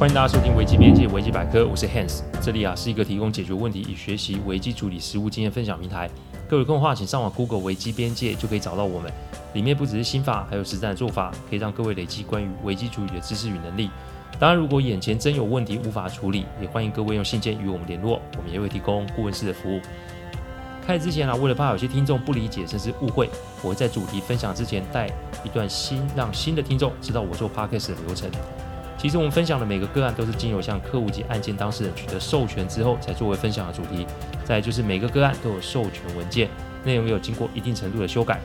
欢迎大家收听危机边界危机百科，我是 Hans，这里啊是一个提供解决问题与学习危机处理实务经验分享平台。各位空的话，请上网 Google 危机边界就可以找到我们。里面不只是心法，还有实战的做法，可以让各位累积关于危机处理的知识与能力。当然，如果眼前真有问题无法处理，也欢迎各位用信件与我们联络，我们也会提供顾问式的服务。开始之前啊，为了怕有些听众不理解甚至误会，我会在主题分享之前带一段新，让新的听众知道我做 Podcast 的流程。其实我们分享的每个个案都是经由向客户及案件当事人取得授权之后，才作为分享的主题。再就是每个个案都有授权文件，内容有经过一定程度的修改。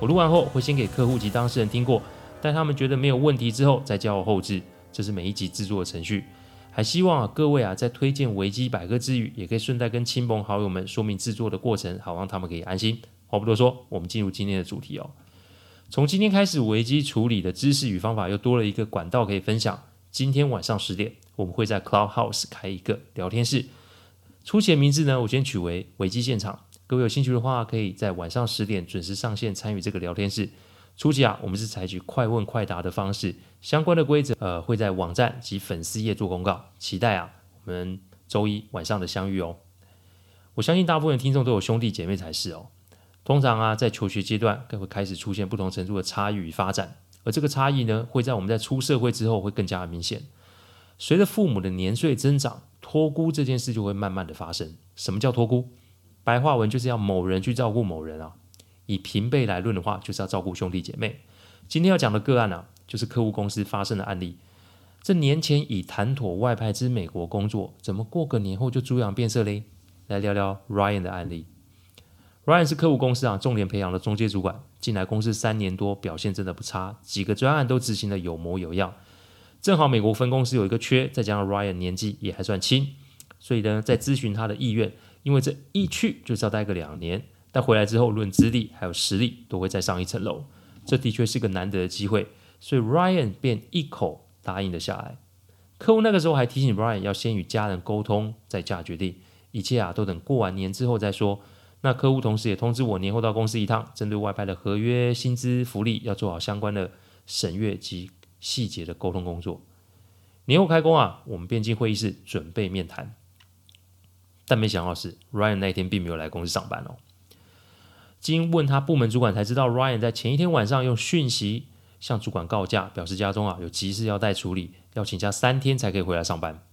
我录完后会先给客户及当事人听过，待他们觉得没有问题之后，再交我后置。这是每一集制作的程序。还希望啊各位啊在推荐维基百科之余，也可以顺带跟亲朋好友们说明制作的过程，好让他们可以安心。话不多说，我们进入今天的主题哦。从今天开始，危机处理的知识与方法又多了一个管道可以分享。今天晚上十点，我们会在 Clubhouse 开一个聊天室。初期的名字呢，我先取为“危机现场”。各位有兴趣的话，可以在晚上十点准时上线参与这个聊天室。初期啊，我们是采取快问快答的方式，相关的规则呃会在网站及粉丝页做公告。期待啊，我们周一晚上的相遇哦。我相信大部分听众都有兄弟姐妹才是哦。通常啊，在求学阶段，更会开始出现不同程度的差异与发展。而这个差异呢，会在我们在出社会之后会更加明显。随着父母的年岁增长，托孤这件事就会慢慢的发生。什么叫托孤？白话文就是要某人去照顾某人啊。以平辈来论的话，就是要照顾兄弟姐妹。今天要讲的个案啊，就是客户公司发生的案例。这年前已谈妥外派至美国工作，怎么过个年后就猪羊变色嘞？来聊聊 Ryan 的案例。Ryan 是客户公司啊重点培养的中介主管，进来公司三年多，表现真的不差，几个专案都执行得有模有样。正好美国分公司有一个缺，再加上 Ryan 年纪也还算轻，所以呢，在咨询他的意愿，因为这一去就是要待个两年，但回来之后论资历还有实力都会再上一层楼，这的确是个难得的机会，所以 Ryan 便一口答应了下来。客户那个时候还提醒 Ryan 要先与家人沟通再下决定，一切啊都等过完年之后再说。那客户同时也通知我，年后到公司一趟，针对外派的合约、薪资、福利，要做好相关的审阅及细节的沟通工作。年后开工啊，我们便进会议室准备面谈。但没想到是，Ryan 那一天并没有来公司上班哦。经问他部门主管才知道，Ryan 在前一天晚上用讯息向主管告假，表示家中啊有急事要待处理，要请假三天才可以回来上班。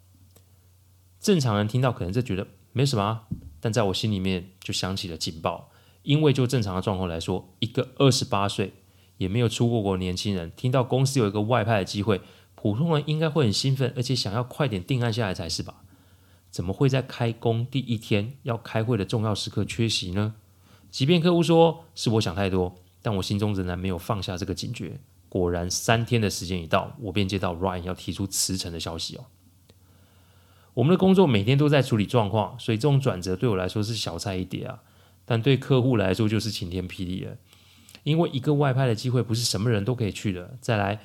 正常人听到可能就觉得没什么啊。但在我心里面就响起了警报，因为就正常的状况来说，一个二十八岁也没有出过国的年轻人，听到公司有一个外派的机会，普通人应该会很兴奋，而且想要快点定案下来才是吧？怎么会在开工第一天要开会的重要时刻缺席呢？即便客户说是我想太多，但我心中仍然没有放下这个警觉。果然，三天的时间一到，我便接到 Ryan 要提出辞呈的消息哦。我们的工作每天都在处理状况，所以这种转折对我来说是小菜一碟啊，但对客户来说就是晴天霹雳了。因为一个外派的机会不是什么人都可以去的。再来，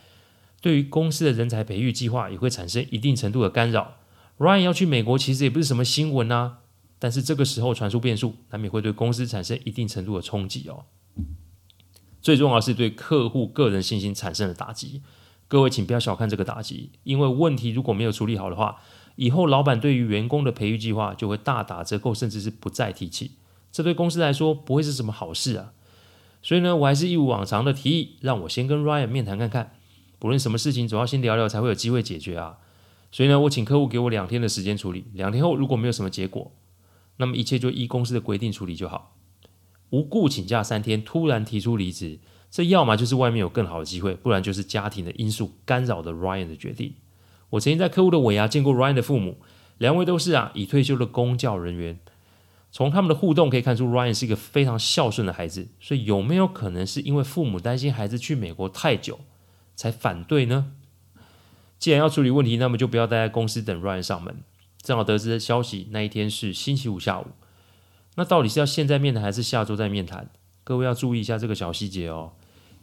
对于公司的人才培育计划也会产生一定程度的干扰。Ryan 要去美国其实也不是什么新闻啊，但是这个时候传出变数，难免会对公司产生一定程度的冲击哦。最重要是对客户个人信心产生的打击。各位请不要小看这个打击，因为问题如果没有处理好的话，以后老板对于员工的培育计划就会大打折扣，甚至是不再提起。这对公司来说不会是什么好事啊。所以呢，我还是一如往常的提议，让我先跟 Ryan 面谈看看。不论什么事情，总要先聊聊才会有机会解决啊。所以呢，我请客户给我两天的时间处理。两天后如果没有什么结果，那么一切就依公司的规定处理就好。无故请假三天，突然提出离职，这要么就是外面有更好的机会，不然就是家庭的因素干扰了 Ryan 的决定。我曾经在客户的尾牙见过 Ryan 的父母，两位都是啊已退休的公教人员。从他们的互动可以看出，Ryan 是一个非常孝顺的孩子。所以有没有可能是因为父母担心孩子去美国太久，才反对呢？既然要处理问题，那么就不要待在公司等 Ryan 上门。正好得知消息，那一天是星期五下午。那到底是要现在面谈还是下周再面谈？各位要注意一下这个小细节哦。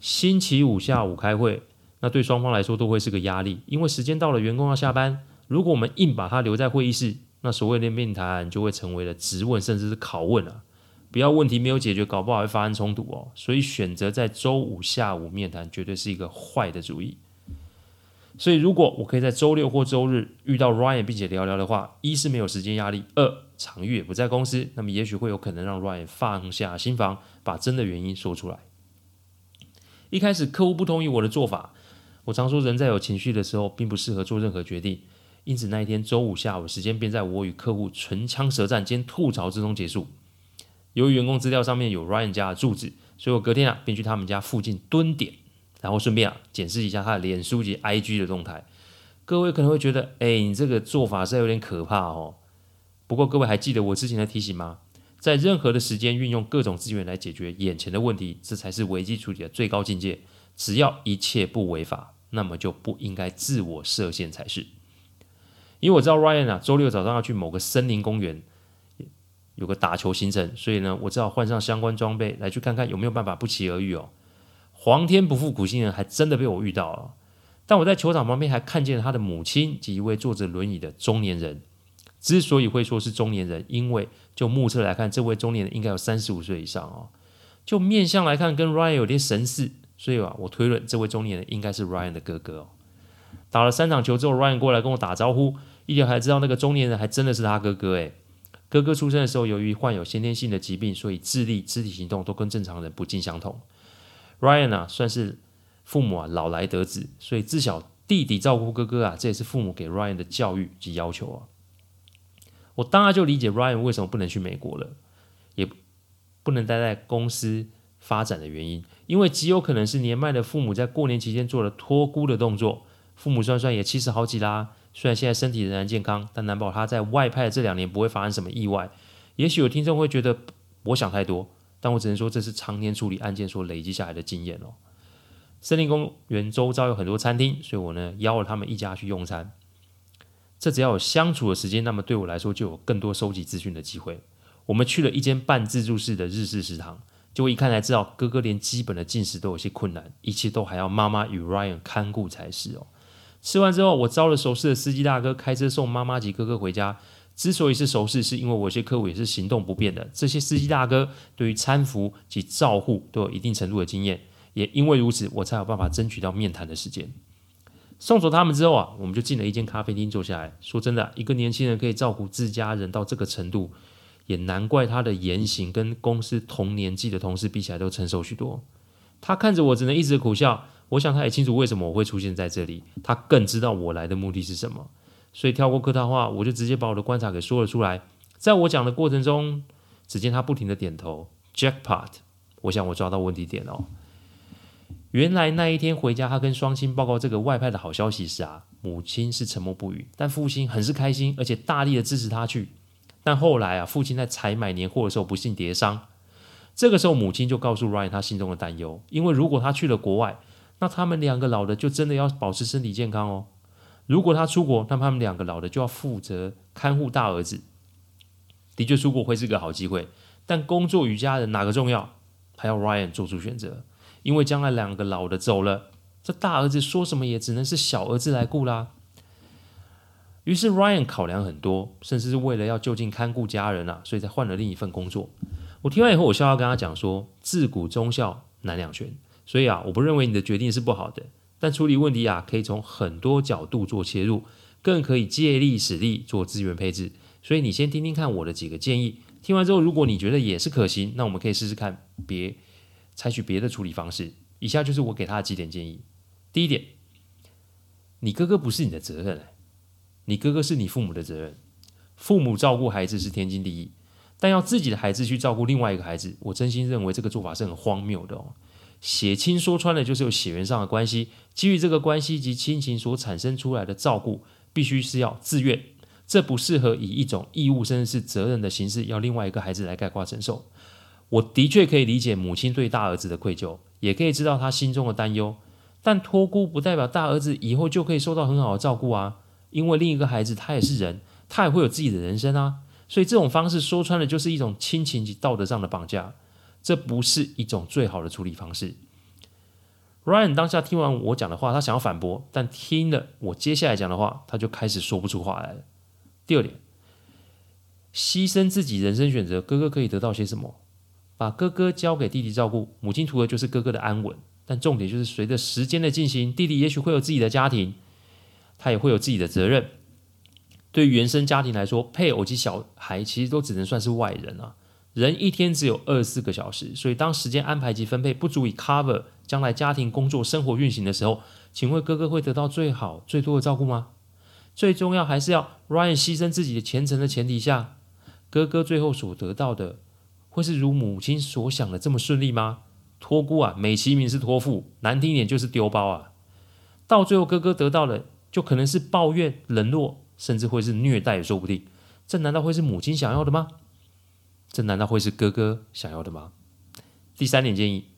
星期五下午开会。那对双方来说都会是个压力，因为时间到了，员工要下班。如果我们硬把他留在会议室，那所谓的面谈就会成为了质问，甚至是拷问啊！不要问题没有解决，搞不好会发生冲突哦。所以选择在周五下午面谈，绝对是一个坏的主意。所以如果我可以在周六或周日遇到 Ryan 并且聊聊的话，一是没有时间压力，二场域也不在公司，那么也许会有可能让 Ryan 放下心防，把真的原因说出来。一开始客户不同意我的做法，我常说人在有情绪的时候并不适合做任何决定，因此那一天周五下午时间便在我与客户唇枪舌战兼吐槽之中结束。由于员工资料上面有 Ryan 家的住址，所以我隔天啊便去他们家附近蹲点，然后顺便啊检视一下他的脸书及 IG 的动态。各位可能会觉得，哎，你这个做法是有点可怕哦。不过各位还记得我之前的提醒吗？在任何的时间运用各种资源来解决眼前的问题，这才是危机处理的最高境界。只要一切不违法，那么就不应该自我设限才是。因为我知道 Ryan 啊，周六早上要去某个森林公园。有个打球行程，所以呢，我只好换上相关装备来去看看有没有办法不期而遇哦。皇天不负苦心人，还真的被我遇到了。但我在球场旁边还看见了他的母亲及一位坐着轮椅的中年人。之所以会说是中年人，因为就目测来看，这位中年人应该有三十五岁以上哦。就面相来看，跟 Ryan 有点神似，所以啊，我推论这位中年人应该是 Ryan 的哥哥哦。打了三场球之后，Ryan 过来跟我打招呼，一聊才知道那个中年人还真的是他哥哥诶。哥哥出生的时候，由于患有先天性的疾病，所以智力、肢体行动都跟正常人不尽相同。Ryan 啊，算是父母啊老来得子，所以自小弟弟照顾哥哥啊，这也是父母给 Ryan 的教育及要求啊。我当然就理解 Ryan 为什么不能去美国了，也不能待在公司发展的原因，因为极有可能是年迈的父母在过年期间做了托孤的动作。父母算算也七十好几啦。虽然现在身体仍然健康，但难保他在外派的这两年不会发生什么意外。也许有听众会觉得我想太多，但我只能说这是常年处理案件所累积下来的经验哦。森林公园周遭有很多餐厅，所以我呢邀了他们一家去用餐。这只要有相处的时间，那么对我来说就有更多收集资讯的机会。我们去了一间半自助式的日式食堂，结果一看才知道哥哥连基本的进食都有些困难，一切都还要妈妈与 Ryan 看顾才是哦。吃完之后，我招了熟识的司机大哥开车送妈妈及哥哥回家。之所以是熟识，是因为我有些客户也是行动不便的。这些司机大哥对于搀扶及照护都有一定程度的经验，也因为如此，我才有办法争取到面谈的时间。送走他们之后啊，我们就进了一间咖啡厅坐下来。说真的，一个年轻人可以照顾自家人到这个程度，也难怪他的言行跟公司同年纪的同事比起来都成熟许多。他看着我，只能一直苦笑。我想他也清楚为什么我会出现在这里，他更知道我来的目的是什么，所以跳过客套话，我就直接把我的观察给说了出来。在我讲的过程中，只见他不停的点头，Jackpot！我想我抓到问题点哦。原来那一天回家，他跟双亲报告这个外派的好消息时啊，母亲是沉默不语，但父亲很是开心，而且大力的支持他去。但后来啊，父亲在采买年货的时候不幸跌伤，这个时候母亲就告诉 Ryan 他心中的担忧，因为如果他去了国外。那他们两个老的就真的要保持身体健康哦。如果他出国，那他们两个老的就要负责看护大儿子。的确，出国会是个好机会，但工作与家人哪个重要？还要 Ryan 做出选择，因为将来两个老的走了，这大儿子说什么也只能是小儿子来顾啦。于是 Ryan 考量很多，甚至是为了要就近看顾家人啊，所以才换了另一份工作。我听完以后，我笑笑跟他讲说：“自古忠孝难两全。”所以啊，我不认为你的决定是不好的，但处理问题啊，可以从很多角度做切入，更可以借力使力做资源配置。所以你先听听看我的几个建议，听完之后，如果你觉得也是可行，那我们可以试试看别采取别的处理方式。以下就是我给他的几点建议。第一点，你哥哥不是你的责任，你哥哥是你父母的责任。父母照顾孩子是天经地义，但要自己的孩子去照顾另外一个孩子，我真心认为这个做法是很荒谬的哦。血亲说穿了就是有血缘上的关系，基于这个关系及亲情所产生出来的照顾，必须是要自愿，这不适合以一种义务甚至是责任的形式，要另外一个孩子来概括承受。我的确可以理解母亲对大儿子的愧疚，也可以知道他心中的担忧，但托孤不代表大儿子以后就可以受到很好的照顾啊，因为另一个孩子他也是人，他也会有自己的人生啊，所以这种方式说穿了就是一种亲情及道德上的绑架。这不是一种最好的处理方式。Ryan 当下听完我讲的话，他想要反驳，但听了我接下来讲的话，他就开始说不出话来了。第二点，牺牲自己人生选择，哥哥可以得到些什么？把哥哥交给弟弟照顾，母亲图的就是哥哥的安稳。但重点就是随着时间的进行，弟弟也许会有自己的家庭。他也会有自己的责任。对于原生家庭来说，配偶及小孩其实都只能算是外人啊。人一天只有二十四个小时，所以当时间安排及分配不足以 cover 将来家庭、工作、生活运行的时候，请问哥哥会得到最好、最多的照顾吗？最重要还是要 Ryan 牺牲自己的前程的前提下，哥哥最后所得到的会是如母亲所想的这么顺利吗？托孤啊，美其名是托付，难听一点就是丢包啊。到最后哥哥得到了就可能是抱怨、冷落，甚至会是虐待也说不定。这难道会是母亲想要的吗？这难道会是哥哥想要的吗？第三点建议，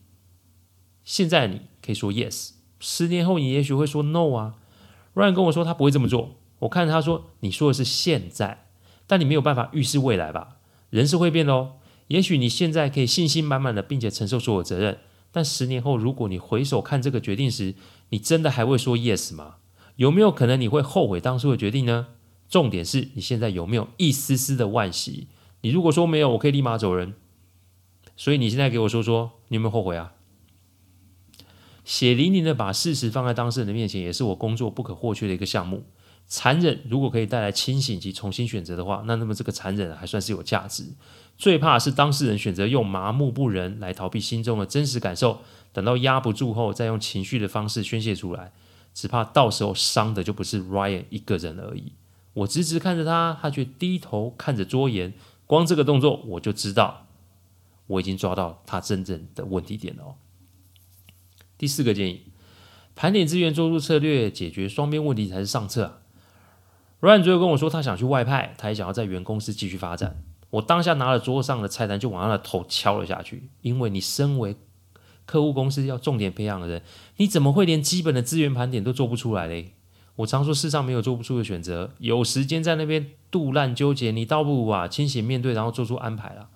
现在你可以说 yes，十年后你也许会说 no 啊。Ryan 跟我说他不会这么做，我看他说你说的是现在，但你没有办法预示未来吧？人是会变的哦。也许你现在可以信心满满的，并且承受所有责任，但十年后如果你回首看这个决定时，你真的还会说 yes 吗？有没有可能你会后悔当初的决定呢？重点是你现在有没有一丝丝的惋惜？你如果说没有，我可以立马走人。所以你现在给我说说，你有没有后悔啊？血淋淋的把事实放在当事人的面前，也是我工作不可或缺的一个项目。残忍如果可以带来清醒及重新选择的话，那那么这个残忍还算是有价值。最怕是当事人选择用麻木不仁来逃避心中的真实感受，等到压不住后，再用情绪的方式宣泄出来，只怕到时候伤的就不是 Ryan 一个人而已。我直直看着他，他却低头看着桌沿。光这个动作，我就知道我已经抓到他真正的问题点了。第四个建议，盘点资源，做出策略，解决双边问题才是上策啊。Ryan 最后跟我说，他想去外派，他也想要在原公司继续发展。我当下拿了桌上的菜单，就往他的头敲了下去。因为你身为客户公司要重点培养的人，你怎么会连基本的资源盘点都做不出来嘞？我常说世上没有做不出的选择，有时间在那边肚烂纠结，你倒不如啊清醒面对，然后做出安排了。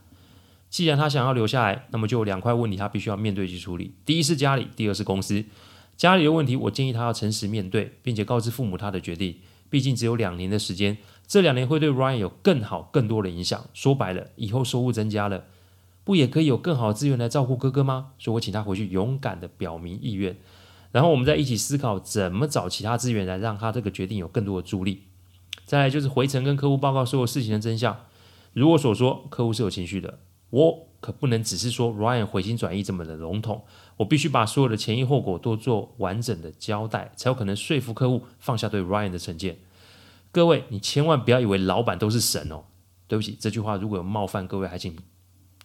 既然他想要留下来，那么就有两块问题他必须要面对去处理。第一是家里，第二是公司。家里的问题，我建议他要诚实面对，并且告知父母他的决定。毕竟只有两年的时间，这两年会对 Ryan 有更好、更多的影响。说白了，以后收入增加了，不也可以有更好的资源来照顾哥哥吗？所以我请他回去勇敢地表明意愿。然后我们再一起思考怎么找其他资源来让他这个决定有更多的助力。再来就是回程跟客户报告所有事情的真相。如我所说，客户是有情绪的，我可不能只是说 Ryan 回心转意这么的笼统，我必须把所有的前因后果都做完整的交代，才有可能说服客户放下对 Ryan 的成见。各位，你千万不要以为老板都是神哦。对不起，这句话如果有冒犯各位，还请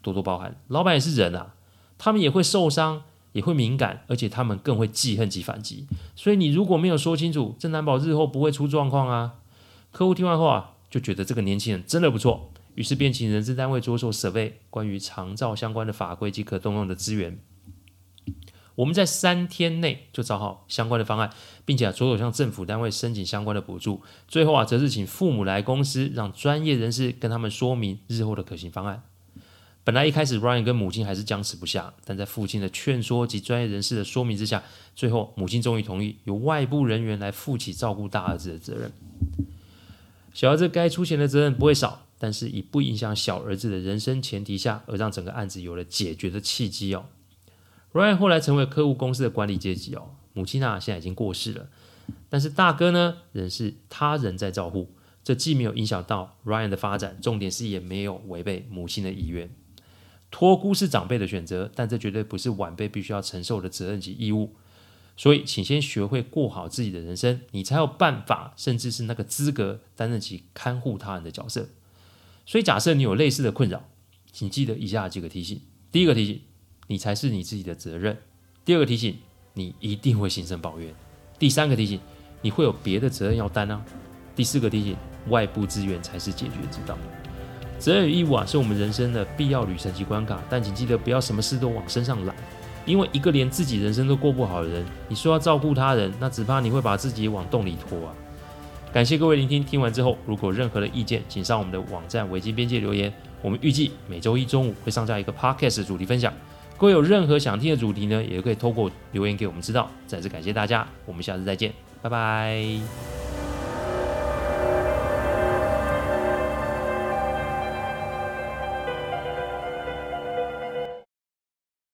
多多包涵。老板也是人啊，他们也会受伤。也会敏感，而且他们更会记恨及反击。所以你如果没有说清楚，这难保日后不会出状况啊。客户听完后啊，就觉得这个年轻人真的不错，于是便请人事单位着手设备关于长照相关的法规及可动用的资源。我们在三天内就找好相关的方案，并且着手向政府单位申请相关的补助。最后啊，则是请父母来公司，让专业人士跟他们说明日后的可行方案。本来一开始，Ryan 跟母亲还是僵持不下，但在父亲的劝说及专业人士的说明之下，最后母亲终于同意由外部人员来负起照顾大儿子的责任。小儿子该出钱的责任不会少，但是以不影响小儿子的人生前提下，而让整个案子有了解决的契机哦。Ryan 后来成为客户公司的管理阶级哦，母亲啊现在已经过世了，但是大哥呢仍是他人在照顾，这既没有影响到 Ryan 的发展，重点是也没有违背母亲的意愿。托孤是长辈的选择，但这绝对不是晚辈必须要承受的责任及义务。所以，请先学会过好自己的人生，你才有办法，甚至是那个资格担任起看护他人的角色。所以，假设你有类似的困扰，请记得以下几个提醒：第一个提醒，你才是你自己的责任；第二个提醒，你一定会心生抱怨；第三个提醒，你会有别的责任要担啊；第四个提醒，外部资源才是解决之道。责任与义务啊，是我们人生的必要旅程及关卡，但请记得不要什么事都往身上揽，因为一个连自己人生都过不好的人，你说要照顾他人，那只怕你会把自己往洞里拖啊！感谢各位聆听，听完之后如果任何的意见，请上我们的网站危机边界留言，我们预计每周一中午会上架一个 podcast 的主题分享。各位有任何想听的主题呢，也可以透过留言给我们知道。再次感谢大家，我们下次再见，拜拜。